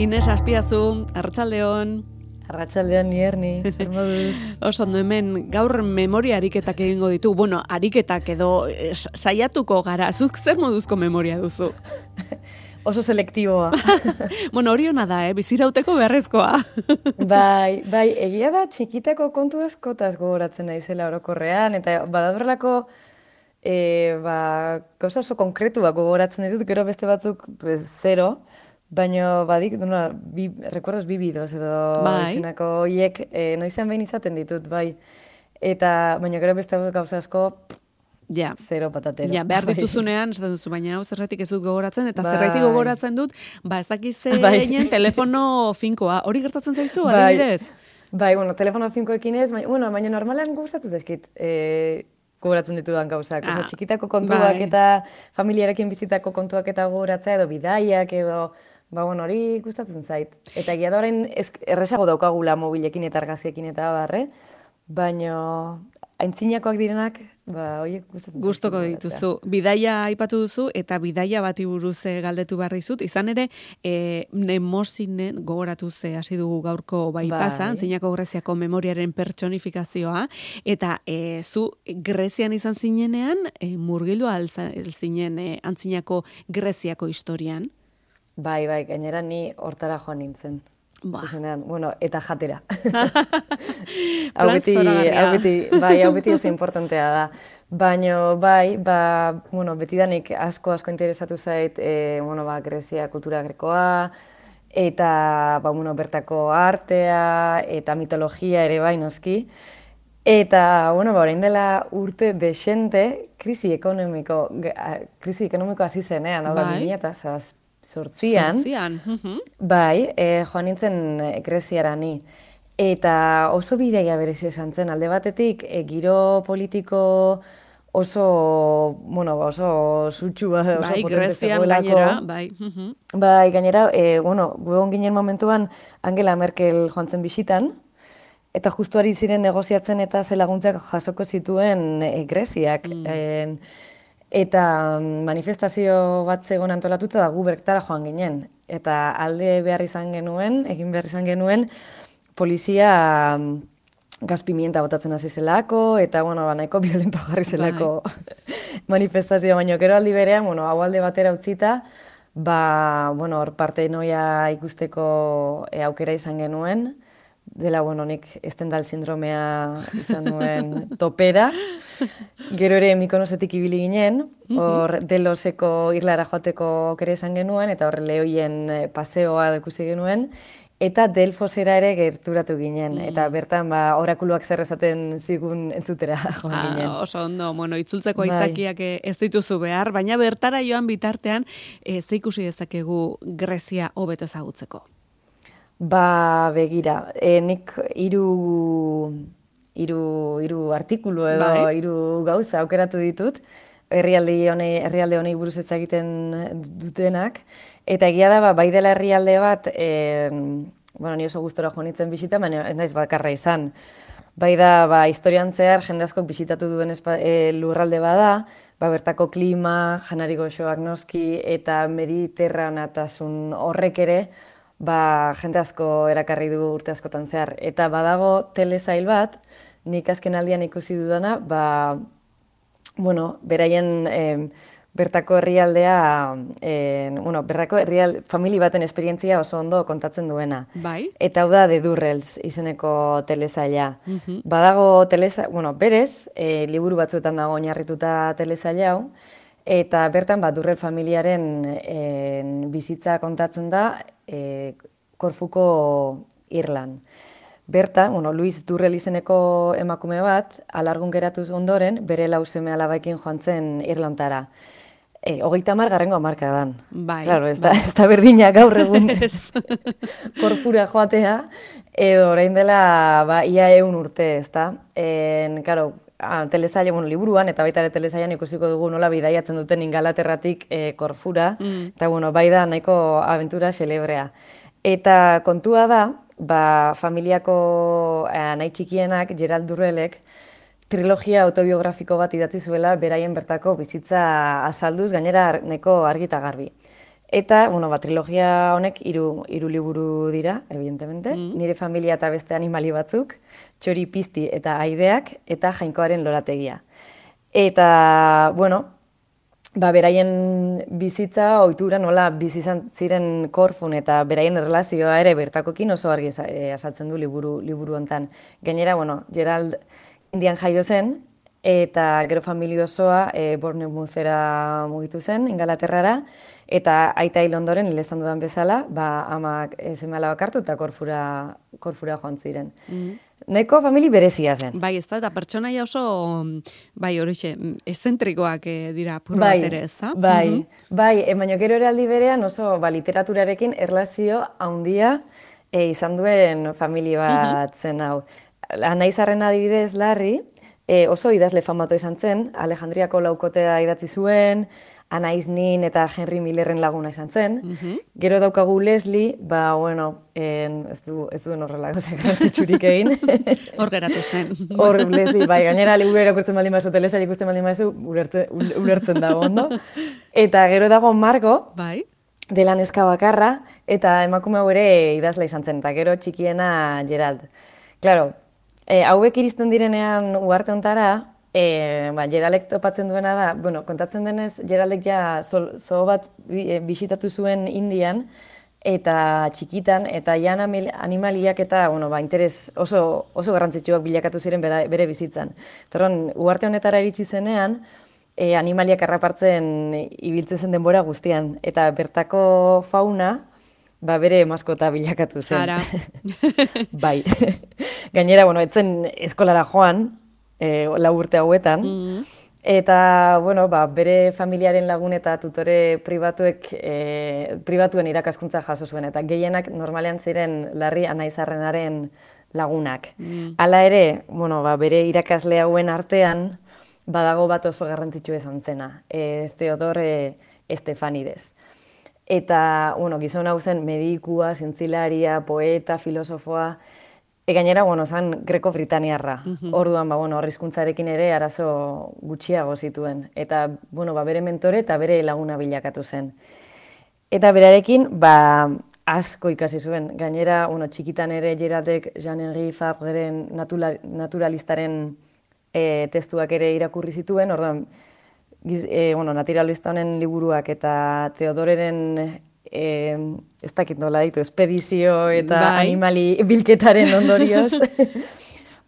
Ines Aspiazu, Arratsaldeon. Arratsaldeon nierni, zer moduz? Oso ondo hemen gaur memoria ariketak egingo ditu. Bueno, ariketak edo eh, saiatuko gara. Zuk zer moduzko memoria duzu? Oso selektiboa. bueno, hori hona da, eh? bizirauteko beharrezkoa. bai, bai, egia da txikitako kontu askotaz gogoratzen naizela orokorrean, eta badabrelako e, ba, gauza oso konkretuak gogoratzen ditut, gero beste batzuk pues, zero, baina badik, duna, bi, rekordoz bi bidoz edo bai. izenako hiek e, noizean behin izaten ditut, bai. Eta, baina gero beste gauza asko, Ja. Zero patatero. Ja, behar dituzunean, esaten duzu, baina hau zerretik ez dut gogoratzen, eta bai. zerretik gogoratzen dut, ba, ez dakiz bai. telefono finkoa. Hori gertatzen zaizu, bai. adibidez? Bai, bueno, telefono finkoekin ez, baina, bueno, baina normalean gustatu zeskit, e, gogoratzen ditudan gauzak. Ah, txikitako kontuak bai. eta familiarekin bizitako kontuak eta gogoratzea edo bidaiak edo... Ba, bueno, hori gustatzen zait. Eta gira da orain erresago daukagula mobilekin eta argaziekin eta barre, baina aintzinakoak direnak Ba, oie, Gustoko dituzu. Bidaia aipatu duzu eta bidaia bati buruz eh, galdetu behar dizut. Izan ere, e, nemosinen gogoratu ze hasi dugu gaurko bai, bai. pasa, zinako Greziako memoriaren pertsonifikazioa, eta e, zu Grezian izan zinenean, e, murgildu zinen e, antzinako Greziako historian? Bai, bai, gainera ni hortara joan nintzen. Ba. Zuzenean, bueno, eta jatera. hau beti, hau beti, bai, hau beti oso importantea da. Baina, bai, ba, bueno, beti danik asko asko interesatu zait, e, bueno, ba, Grezia kultura grekoa, eta, ba, bueno, bertako artea, eta mitologia ere bai, noski. Eta, bueno, ba, orain dela urte desente, krisi ekonomiko, krisi ekonomiko hasi zenean, hau da, bai sortzian, bai, e, joan nintzen eh, Greziara ni. Eta oso bideia berezi esan zen, alde batetik, e, giro politiko oso, bueno, oso zutxua, oso bai, Grezian gainera, bai. Bai, gainera, e, bueno, guegon ginen momentuan Angela Merkel joan zen bisitan, eta justuari ziren negoziatzen eta zelaguntzak jasoko zituen e, Greziak. Mm. Eta mm, manifestazio bat zegoen antolatuta da gu bertara joan ginen. Eta alde behar izan genuen, egin behar izan genuen, polizia mm, gazpimienta botatzen hasi zelako, eta bueno, ba, nahiko violento jarri zelako bai. manifestazio baino. Gero aldi berean, bueno, hau alde batera utzita, ba, bueno, hor parte noia ikusteko e, aukera izan genuen, dela, bueno, nik estendal sindromea izan nuen topera. Gero ere mikonosetik ibili ginen, mhm. hor deloseko irlara joateko kere izan genuen, eta hor lehoien eh, paseoa ikusi genuen, eta delfosera ere gerturatu ginen, mm. eta bertan ba, orakuluak zer esaten zigun entzutera joan ah, ginen. Oso ondo, bueno, itzultzeko bai. aitzakiak eh, ez dituzu behar, baina bertara joan bitartean, e, ze ikusi dezakegu Grezia hobeto ezagutzeko? Ba, begira, e, nik hiru hiru hiru artikulu edo bai. hiru gauza aukeratu ditut. Herrialde honei herrialde honei buruz ez egiten dutenak. Eta egia da ba, bai dela herrialde bat e, bueno, ni oso gustora jo nitzen bisita baina ez naiz bakarra izan. Bai da ba historian zehar jende askok bisitatu duen e, lurralde bada ba, bertako klima janari goxoak noski eta mediterranatasun horrek ere ba, jende asko erakarri du urte askotan zehar. Eta badago telesail bat, nik azken aldian ikusi dudana, ba, bueno, beraien bertako herrialdea, e, bueno, bertako herrial, famili baten esperientzia oso ondo kontatzen duena. Bai. Eta hau da The Durrells izeneko telesaila. Mm Badago telesa, bueno, berez, e, liburu batzuetan dago oinarrituta telesaila hau, Eta bertan, bat, Durrell familiaren en, bizitza kontatzen da, e, Korfuko Irlan. Berta, bueno, Luis Durrell izeneko emakume bat, alargun geratu ondoren, bere lauzeme alabaikin joan zen Irlantara. E, hogeita mar garrengo amarka. Bai. Claro, ez, da, bai. ez da berdina gaur egun korfura joatea, edo orain dela ba, ia eun urte, ez da. En, karo, telesaia, bueno, liburuan, eta baita ere telesaian ikusiko dugu nola bidaiatzen duten ingalaterratik e, korfura, mm. eta bueno, bai da nahiko aventura celebrea. Eta kontua da, ba, familiako eh, nahi txikienak, Gerald Durrelek, trilogia autobiografiko bat idatzi zuela beraien bertako bizitza azalduz, gainera nahiko argita garbi. Eta, bueno, ba, trilogia honek hiru hiru liburu dira, evidentemente. Mm. Nire familia eta beste animali batzuk, txori pizti eta aideak, eta jainkoaren lorategia. Eta, bueno, ba, beraien bizitza, ohitura nola bizizan ziren korfun eta beraien erlazioa ere bertakokin oso argi eh, azaltzen du liburu, liburu hontan. Gainera, bueno, Gerald indian jaio zen, eta gero familia osoa e, Muzera mugitu zen, Ingalaterrara, eta aita hil ondoren, hilezan dudan bezala, ba, amak zemala bakartu eta korfura, korfura joan ziren. Mm Neko famili berezia zen. Bai, ez da, eta pertsonaia oso, bai, horixe, eszentrikoak eh, dira purro bai, ere, ez da? Bai, mm -hmm. bai, e, baina gero ere aldi berean oso, ba, literaturarekin erlazio handia e, izan duen familia bat zen hau. Anaizarren adibidez, larri, e, oso idazle famatu izan zen, Alejandriako laukotea idatzi zuen, Anaiz Nin eta Henry Millerren laguna izan zen. Mhm. Gero daukagu Leslie, ba, bueno, en, ez, du, ez duen horrela gozak garrantzitsurik egin. Hor geratu zen. Hor, Leslie, bai, gainera, liburu erakurtzen baldin mazu, telesa ikusten baldin mazu, ulertzen, ulertzen dago, ondo. Eta gero dago Margo, bai. dela neska bakarra, eta emakume hau ere idazla izan zen, eta gero txikiena Gerald. Claro, E, hauek iristen direnean uarte ontara, e, ba, Geralek topatzen duena da, bueno, kontatzen denez, Geralek ja zo bat e, bisitatu zuen Indian, eta txikitan, eta jan animaliak eta bueno, ba, interes oso, oso garrantzitsuak bilakatu ziren bere, bere bizitzan. Torron, uarte honetara iritsi zenean, e, animaliak harrapartzen ibiltzen zen denbora guztian, eta bertako fauna, ba, bere maskota bilakatu zen. Ara. bai. Gainera, bueno, etzen eskolara joan, e, lau urte hauetan, mm-hmm. Eta, bueno, ba, bere familiaren lagun eta tutore pribatuek, e, pribatuen irakaskuntza jaso zuen, eta gehienak normalean ziren larri anaizarrenaren lagunak. Mm. Hala ere, bueno, ba, bere irakasle hauen artean, badago bat oso garrantzitsu esan zena, e, Theodore Estefanides. Eta, bueno, gizon hau zen medikua, zintzilaria, poeta, filosofoa, e gainera, bueno, zan greko-britaniarra. Mm Orduan, ba, bueno, horrizkuntzarekin ere arazo gutxiago zituen. Eta, bueno, ba, bere mentore eta bere laguna bilakatu zen. Eta berarekin, ba, asko ikasi zuen. Gainera, bueno, txikitan ere Geraldek Jean-Henri Fabreren naturalistaren e, testuak ere irakurri zituen, orduan, giz, e, bueno, naturalista honen liburuak eta Teodoreren e, ez dakit nola ditu, espedizio eta bai. animali bilketaren ondorioz.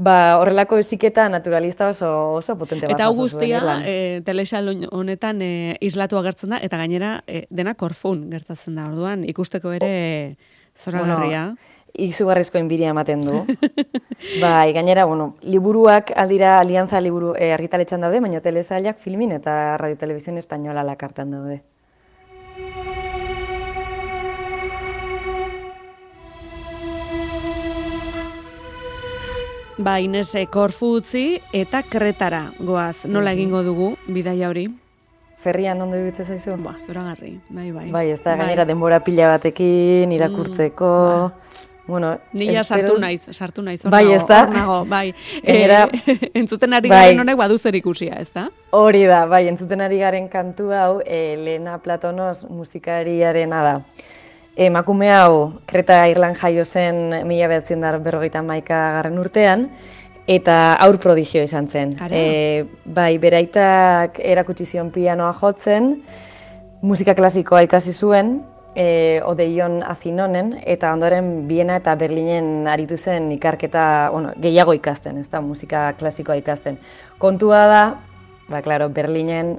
ba, horrelako eziketa naturalista oso, oso potente bat. Eta guztia, e, telesal honetan e, islatu agertzen da, eta gainera e, dena korfun gertatzen da, orduan, ikusteko ere zora bueno, izugarrizko enbiria ematen du. bai, gainera, bueno, liburuak aldira alianza liburu e, argitaletxan daude, baina telezailak filmin eta radio televizioen espainola lakartan daude. Ba, Inez, eh, korfu utzi eta kretara goaz. Nola egingo dugu, bidaia hori? Ferrian ondo iruditzen zaizu? Ba, zora garri, bai, bai. Bai, ez da, bai. gainera denbora pila batekin, irakurtzeko... Mm, ba. Bueno, Nila sartu naiz, sartu naiz, bai, nago, ez da? nago, bai. Era, e, entzuten ari bai. garen honek badu zer ikusia, ez da? Hori da, bai, entzuten ari garen kantu hau, e, Lena Platonos musikariarena da. Emakume hau, Kreta Irlan jaio zen mila behatzen berrogeita maika garren urtean, eta aur prodigio izan zen. E, bai, beraitak erakutsi zion pianoa jotzen, musika klasikoa ikasi zuen, e, Odeion Azinonen, eta ondoren Biena eta Berlinen aritu zen ikarketa, bueno, gehiago ikasten, ez da, musika klasikoa ikasten. Kontua da, ba, klaro, Berlinen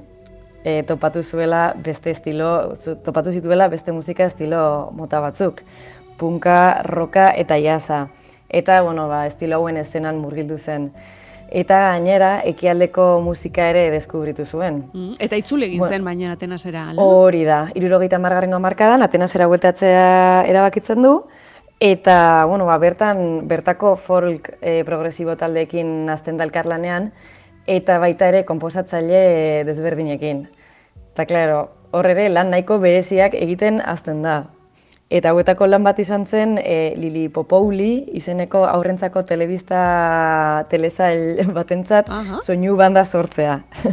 e, topatu zuela beste estilo, topatu zituela beste musika estilo mota batzuk. Punka, roka eta jasa. Eta, bueno, ba, estilo hauen eszenan murgildu zen. Eta gainera, ekialdeko musika ere deskubritu zuen. Mm, eta itzule egin zen, baina Atenasera, ala? Hori da, irurogeita margarrengo markadan, Atenasera guetatzea erabakitzen du, eta, bueno, ba, bertan, bertako folk e, progresibo taldeekin azten dalkarlanean, eta baita ere komposatzaile desberdinekin. Eta, klaro, hor ere, lan nahiko bereziak egiten azten da. Eta hauetako lan bat izan zen e, Lili Popouli, izeneko aurrentzako telebista telesail batentzat, soinu banda sortzea.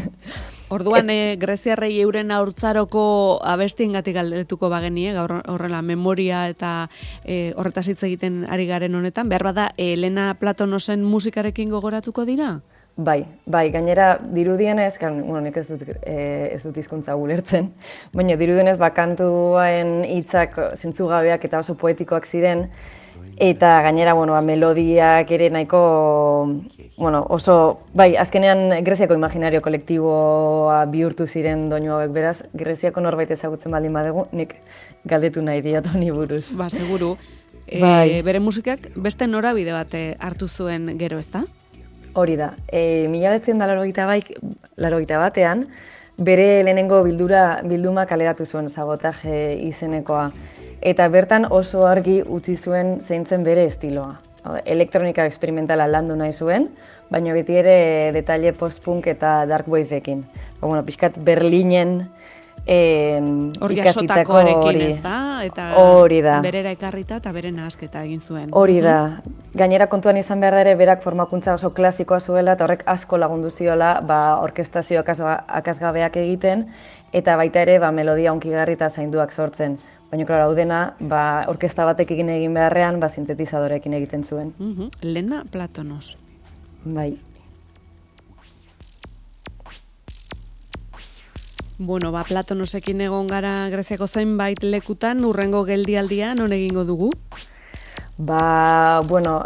Orduan, e, greziarrei euren aurtzaroko abestiengatik galdetuko bagenie, gaur horrela memoria eta e, horretaz hitz egiten ari garen honetan, behar bada, Elena Platonosen musikarekin gogoratuko dira? Bai, bai, gainera dirudienez, kan, bueno, nik ez dut, e, ez dut izkuntza gulertzen, baina dirudienez bakantuaen hitzak zentzugabeak eta oso poetikoak ziren, eta gainera, bueno, ba, melodiak ere nahiko, bueno, oso, bai, azkenean Greziako imaginario kolektiboa bihurtu ziren doinu hauek beraz, Greziako norbait ezagutzen baldin badegu, nik galdetu nahi diot honi buruz. Ba, seguru. Bai. bere musikak beste norabide bat hartu zuen gero, ezta? Hori da. E, mila betzen da laro batean, bere lehenengo bildura bilduma kaleratu zuen sabotaje izenekoa. Eta bertan oso argi utzi zuen zeintzen bere estiloa. Elektronika eksperimentala landu nahi zuen, baina beti ere detalle post-punk eta dark wave-ekin. Ba, bueno, pixkat Berlinen hori ikasitako hori. Eta hori da. Berera ekarrita eta bere nahasketa egin zuen. Hori da. Gainera kontuan izan behar da ere berak formakuntza oso klasikoa zuela eta horrek asko lagundu ziola ba, orkestazio akasgabeak egiten eta baita ere ba, melodia onkigarri eta zainduak sortzen. Baina, klar, hau dena, ba, orkesta batek egin egin beharrean, ba, sintetizadorekin egiten zuen. Lena Platonos. Bai. Bueno, ba, Platonosekin egon gara Greziako zenbait lekutan, urrengo geldialdia non egingo dugu? Ba, bueno,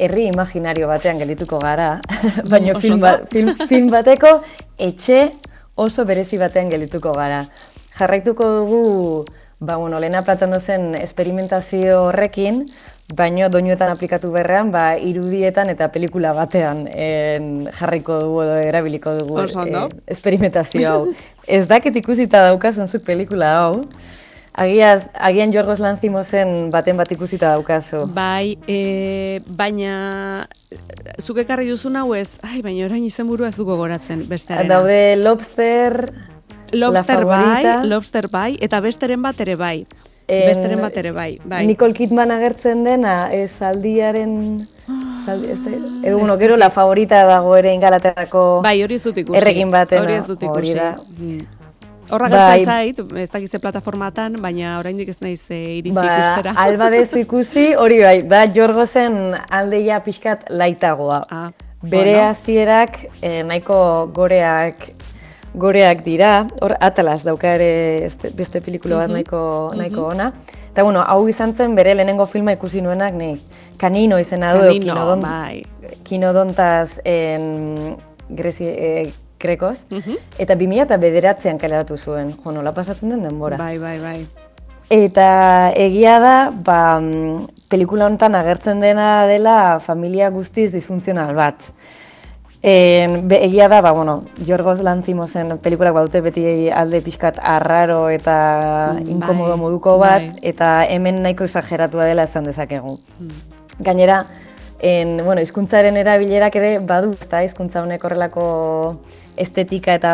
herri imaginario batean geldituko gara, baina film, ba, film, film bateko etxe oso berezi batean geldituko gara. Jarraituko dugu, ba, bueno, Lena Platonosen esperimentazio horrekin, Baino doinuetan aplikatu berrean, ba, irudietan eta pelikula batean en, jarriko dugu edo erabiliko dugu e, esperimentazio hau. Ez dakit ikusita daukazun zuk pelikula hau, Agiaz, agian Jorgos Lanzimosen baten bat ikusita daukazu. Bai, e, baina zuk ekarri duzun hau ez, ai, baina orain izen burua ez dugu goratzen, beste Daude Lobster, Lobster bai, Lobster bai, eta besteren bat ere bai. Besteren bat ere, bai. bai. Nicole Kidman agertzen dena, ez aldiaren... Zaldi, ez da, edo, bueno, gero la favorita dago ere ingalaterako... Bai, hori ez dut ikusi. Errekin batena. Hori ez dut ikusi. Mm. Horra bai. zait, ez dakize plataformatan, baina oraindik ez naiz e, iritsi ba, ikustera. Alba dezu ikusi, hori bai, da jorgo zen aldeia pixkat laitagoa. Ah, Bere hasierak eh, nahiko goreak goreak dira, hor Atlas dauka ere beste pelikula bat mhm. nahiko, nahiko ona. Eta bueno, hau izan zen bere lehenengo filma ikusi nuenak, ni kanino izena du, kinodon, bai. kinodontaz en, grezi, e, krekoz, mhm. eta 2000 eta bederatzean kaleratu zuen, jo, nola pasatzen den denbora. Bai, bai, bai. Eta egia da, ba, pelikula honetan agertzen dena dela familia guztiz disfuntzional bat. En, be, egia da, ba, bueno, Jorgos Lanzimosen pelikulak badute beti alde pixkat arraro eta bai, inkomodo moduko bat, bai. eta hemen nahiko exageratua dela esan dezakegu. Hmm. Gainera, en, bueno, izkuntzaren erabilerak ere badu, ezta izkuntza honek horrelako estetika eta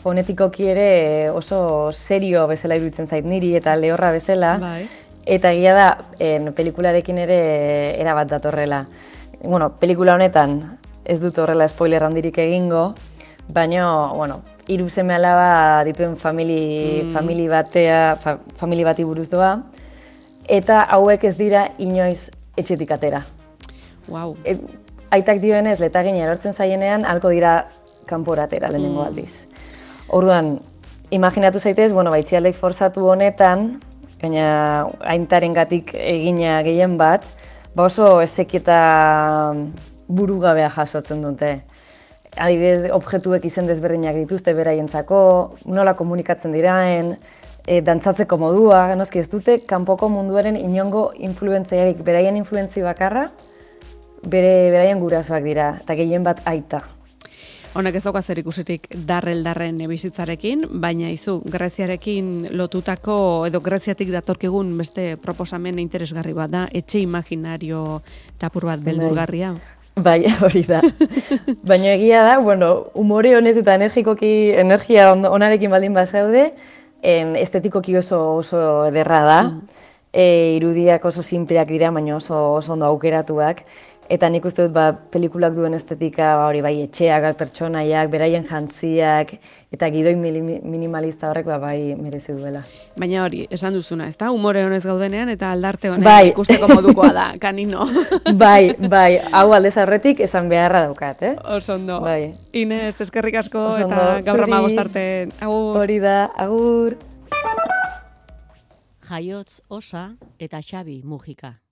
fonetikoki ere oso serio bezala iruditzen zait niri eta lehorra bezala. Bai. Eta egia da, en, pelikularekin ere erabat datorrela. Bueno, pelikula honetan, ez dut horrela spoiler handirik egingo, baina, bueno, hiru seme alaba dituen famili, mm. famili batea, fa, famili bati buruz doa, eta hauek ez dira inoiz etxetik atera. Wow. aitak dioenez, letagin erortzen zaienean, halko dira kanporatera lehenengo mm. aldiz. Orduan, imaginatu zaitez, bueno, baitzialdek forzatu honetan, gaina aintaren gatik egina gehien bat, ba oso ezeketa burugabea jasotzen dute. Adibidez, objektuek izen desberdinak dituzte beraientzako, nola komunikatzen diraen, e, dantzatzeko modua, noski ez dute, kanpoko munduaren inongo influentziarik, beraien influentzi bakarra, bere beraien gurasoak dira, eta gehien bat aita. Honek ez dauka zer ikusitik darrel-darren bizitzarekin, baina izu, Greziarekin lotutako, edo Greziatik datorkigun beste proposamen interesgarri bat da, etxe imaginario tapur bat bai. beldurgarria. Bai, hori da. Baina egia da, bueno, umore honez eta energikoki, energia onarekin baldin bat zaude, estetikoki oso, oso ederra da. Mm. E, irudiak oso simpleak dira, baina oso, oso ondo aukeratuak. Eta nik uste dut ba, pelikulak duen estetika, ba, hori bai etxeak, pertsonaiak, beraien jantziak, eta gidoi minimalista horrek ba, bai merezi duela. Baina hori, esan duzuna, ez da? Humore honez gaudenean eta aldarte honen bai. ikusteko modukoa da, kanino. bai, bai, hau aldez aurretik esan beharra daukat, eh? Osondo. Bai. Inez, eskerrik asko Osondo. eta gaur ama bostarte. Agur. Hori da, agur. Jaiotz Osa eta Xabi Mujika.